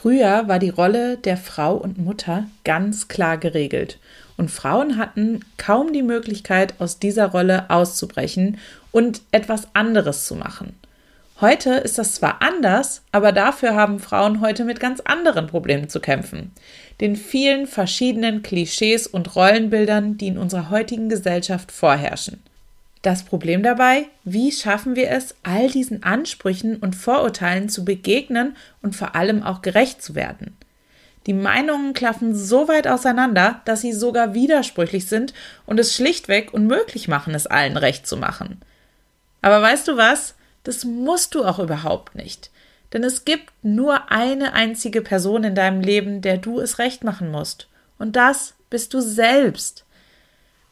Früher war die Rolle der Frau und Mutter ganz klar geregelt und Frauen hatten kaum die Möglichkeit, aus dieser Rolle auszubrechen und etwas anderes zu machen. Heute ist das zwar anders, aber dafür haben Frauen heute mit ganz anderen Problemen zu kämpfen. Den vielen verschiedenen Klischees und Rollenbildern, die in unserer heutigen Gesellschaft vorherrschen. Das Problem dabei, wie schaffen wir es, all diesen Ansprüchen und Vorurteilen zu begegnen und vor allem auch gerecht zu werden? Die Meinungen klaffen so weit auseinander, dass sie sogar widersprüchlich sind und es schlichtweg unmöglich machen, es allen recht zu machen. Aber weißt du was? Das musst du auch überhaupt nicht. Denn es gibt nur eine einzige Person in deinem Leben, der du es recht machen musst. Und das bist du selbst.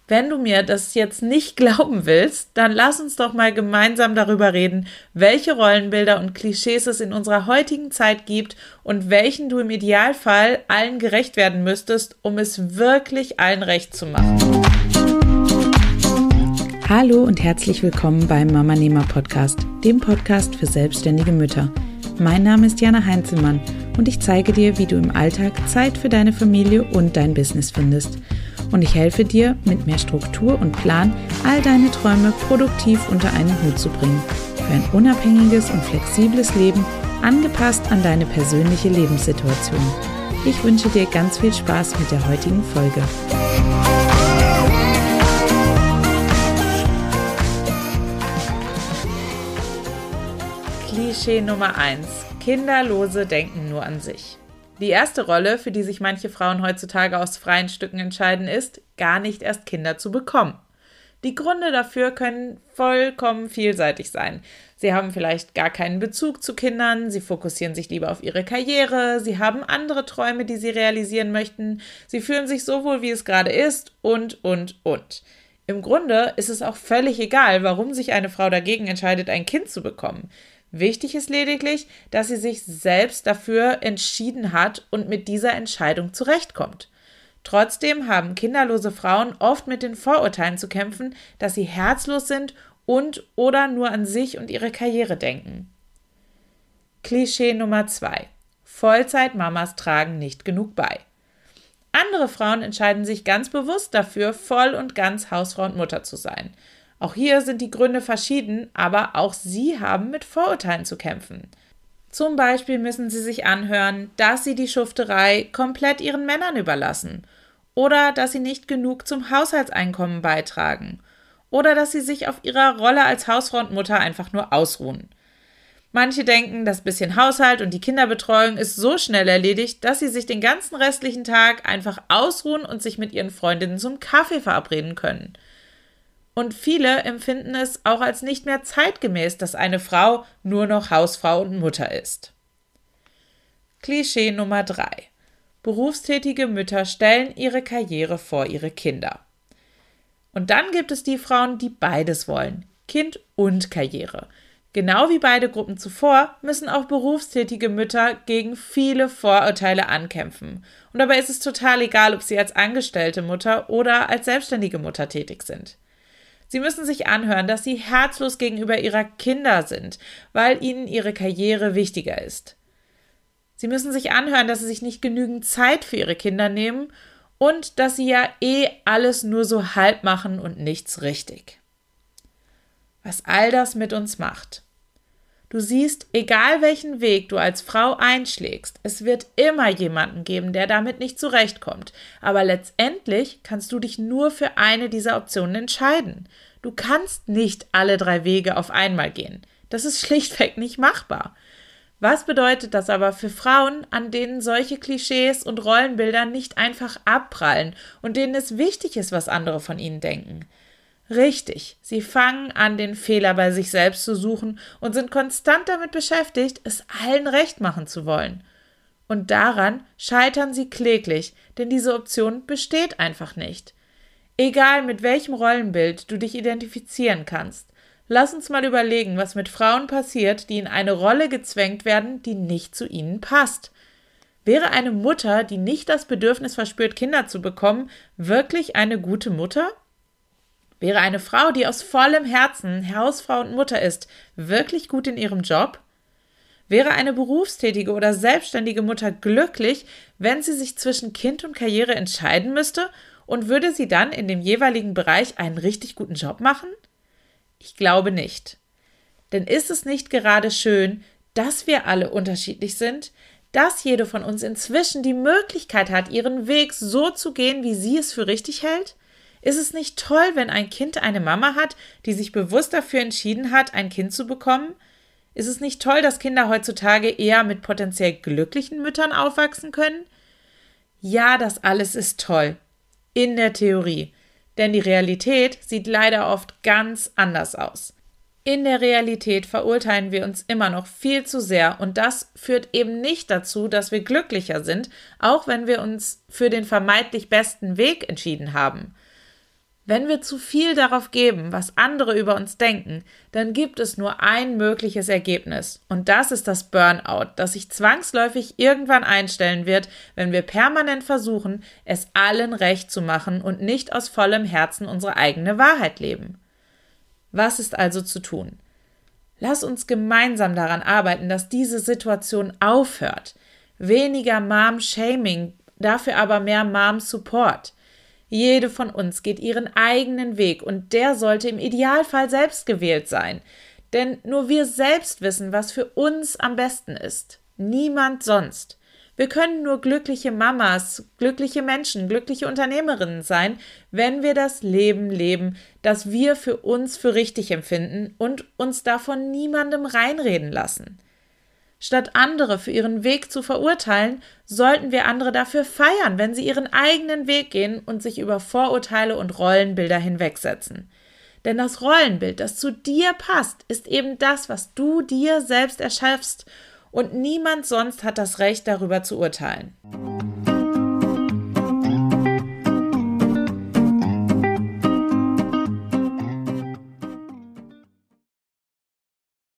Wenn du mir das jetzt nicht glauben willst, dann lass uns doch mal gemeinsam darüber reden, welche Rollenbilder und Klischees es in unserer heutigen Zeit gibt und welchen du im Idealfall allen gerecht werden müsstest, um es wirklich allen recht zu machen. Hallo und herzlich willkommen beim Mama Nehmer Podcast, dem Podcast für selbstständige Mütter. Mein Name ist Jana Heinzelmann und ich zeige dir, wie du im Alltag Zeit für deine Familie und dein Business findest und ich helfe dir, mit mehr Struktur und Plan all deine Träume produktiv unter einen Hut zu bringen. Für ein unabhängiges und flexibles Leben, angepasst an deine persönliche Lebenssituation. Ich wünsche dir ganz viel Spaß mit der heutigen Folge. Klischee Nummer 1. Kinderlose denken nur an sich. Die erste Rolle, für die sich manche Frauen heutzutage aus freien Stücken entscheiden, ist, gar nicht erst Kinder zu bekommen. Die Gründe dafür können vollkommen vielseitig sein. Sie haben vielleicht gar keinen Bezug zu Kindern, sie fokussieren sich lieber auf ihre Karriere, sie haben andere Träume, die sie realisieren möchten, sie fühlen sich so wohl, wie es gerade ist und, und, und. Im Grunde ist es auch völlig egal, warum sich eine Frau dagegen entscheidet, ein Kind zu bekommen. Wichtig ist lediglich, dass sie sich selbst dafür entschieden hat und mit dieser Entscheidung zurechtkommt. Trotzdem haben kinderlose Frauen oft mit den Vorurteilen zu kämpfen, dass sie herzlos sind und oder nur an sich und ihre Karriere denken. Klischee Nummer 2. Vollzeitmamas tragen nicht genug bei. Andere Frauen entscheiden sich ganz bewusst dafür, voll und ganz Hausfrau und Mutter zu sein. Auch hier sind die Gründe verschieden, aber auch sie haben mit Vorurteilen zu kämpfen. Zum Beispiel müssen sie sich anhören, dass sie die Schufterei komplett ihren Männern überlassen oder dass sie nicht genug zum Haushaltseinkommen beitragen oder dass sie sich auf ihrer Rolle als Hausfrau und Mutter einfach nur ausruhen. Manche denken, das bisschen Haushalt und die Kinderbetreuung ist so schnell erledigt, dass sie sich den ganzen restlichen Tag einfach ausruhen und sich mit ihren Freundinnen zum Kaffee verabreden können. Und viele empfinden es auch als nicht mehr zeitgemäß, dass eine Frau nur noch Hausfrau und Mutter ist. Klischee Nummer 3. Berufstätige Mütter stellen ihre Karriere vor ihre Kinder. Und dann gibt es die Frauen, die beides wollen, Kind und Karriere. Genau wie beide Gruppen zuvor müssen auch berufstätige Mütter gegen viele Vorurteile ankämpfen. Und dabei ist es total egal, ob sie als angestellte Mutter oder als selbstständige Mutter tätig sind. Sie müssen sich anhören, dass sie herzlos gegenüber ihrer Kinder sind, weil ihnen ihre Karriere wichtiger ist. Sie müssen sich anhören, dass sie sich nicht genügend Zeit für ihre Kinder nehmen und dass sie ja eh alles nur so halb machen und nichts richtig. Was all das mit uns macht. Du siehst, egal welchen Weg du als Frau einschlägst, es wird immer jemanden geben, der damit nicht zurechtkommt. Aber letztendlich kannst du dich nur für eine dieser Optionen entscheiden. Du kannst nicht alle drei Wege auf einmal gehen. Das ist schlichtweg nicht machbar. Was bedeutet das aber für Frauen, an denen solche Klischees und Rollenbilder nicht einfach abprallen und denen es wichtig ist, was andere von ihnen denken? Richtig, sie fangen an, den Fehler bei sich selbst zu suchen und sind konstant damit beschäftigt, es allen recht machen zu wollen. Und daran scheitern sie kläglich, denn diese Option besteht einfach nicht. Egal mit welchem Rollenbild du dich identifizieren kannst, lass uns mal überlegen, was mit Frauen passiert, die in eine Rolle gezwängt werden, die nicht zu ihnen passt. Wäre eine Mutter, die nicht das Bedürfnis verspürt, Kinder zu bekommen, wirklich eine gute Mutter? Wäre eine Frau, die aus vollem Herzen Hausfrau und Mutter ist, wirklich gut in ihrem Job? Wäre eine berufstätige oder selbstständige Mutter glücklich, wenn sie sich zwischen Kind und Karriere entscheiden müsste und würde sie dann in dem jeweiligen Bereich einen richtig guten Job machen? Ich glaube nicht. Denn ist es nicht gerade schön, dass wir alle unterschiedlich sind, dass jede von uns inzwischen die Möglichkeit hat, ihren Weg so zu gehen, wie sie es für richtig hält? Ist es nicht toll, wenn ein Kind eine Mama hat, die sich bewusst dafür entschieden hat, ein Kind zu bekommen? Ist es nicht toll, dass Kinder heutzutage eher mit potenziell glücklichen Müttern aufwachsen können? Ja, das alles ist toll. In der Theorie. Denn die Realität sieht leider oft ganz anders aus. In der Realität verurteilen wir uns immer noch viel zu sehr und das führt eben nicht dazu, dass wir glücklicher sind, auch wenn wir uns für den vermeintlich besten Weg entschieden haben. Wenn wir zu viel darauf geben, was andere über uns denken, dann gibt es nur ein mögliches Ergebnis. Und das ist das Burnout, das sich zwangsläufig irgendwann einstellen wird, wenn wir permanent versuchen, es allen recht zu machen und nicht aus vollem Herzen unsere eigene Wahrheit leben. Was ist also zu tun? Lass uns gemeinsam daran arbeiten, dass diese Situation aufhört. Weniger Mom-Shaming, dafür aber mehr Mom-Support. Jede von uns geht ihren eigenen Weg und der sollte im Idealfall selbst gewählt sein. Denn nur wir selbst wissen, was für uns am besten ist. Niemand sonst. Wir können nur glückliche Mamas, glückliche Menschen, glückliche Unternehmerinnen sein, wenn wir das Leben leben, das wir für uns für richtig empfinden und uns davon niemandem reinreden lassen. Statt andere für ihren Weg zu verurteilen, sollten wir andere dafür feiern, wenn sie ihren eigenen Weg gehen und sich über Vorurteile und Rollenbilder hinwegsetzen. Denn das Rollenbild, das zu dir passt, ist eben das, was du dir selbst erschaffst und niemand sonst hat das Recht darüber zu urteilen.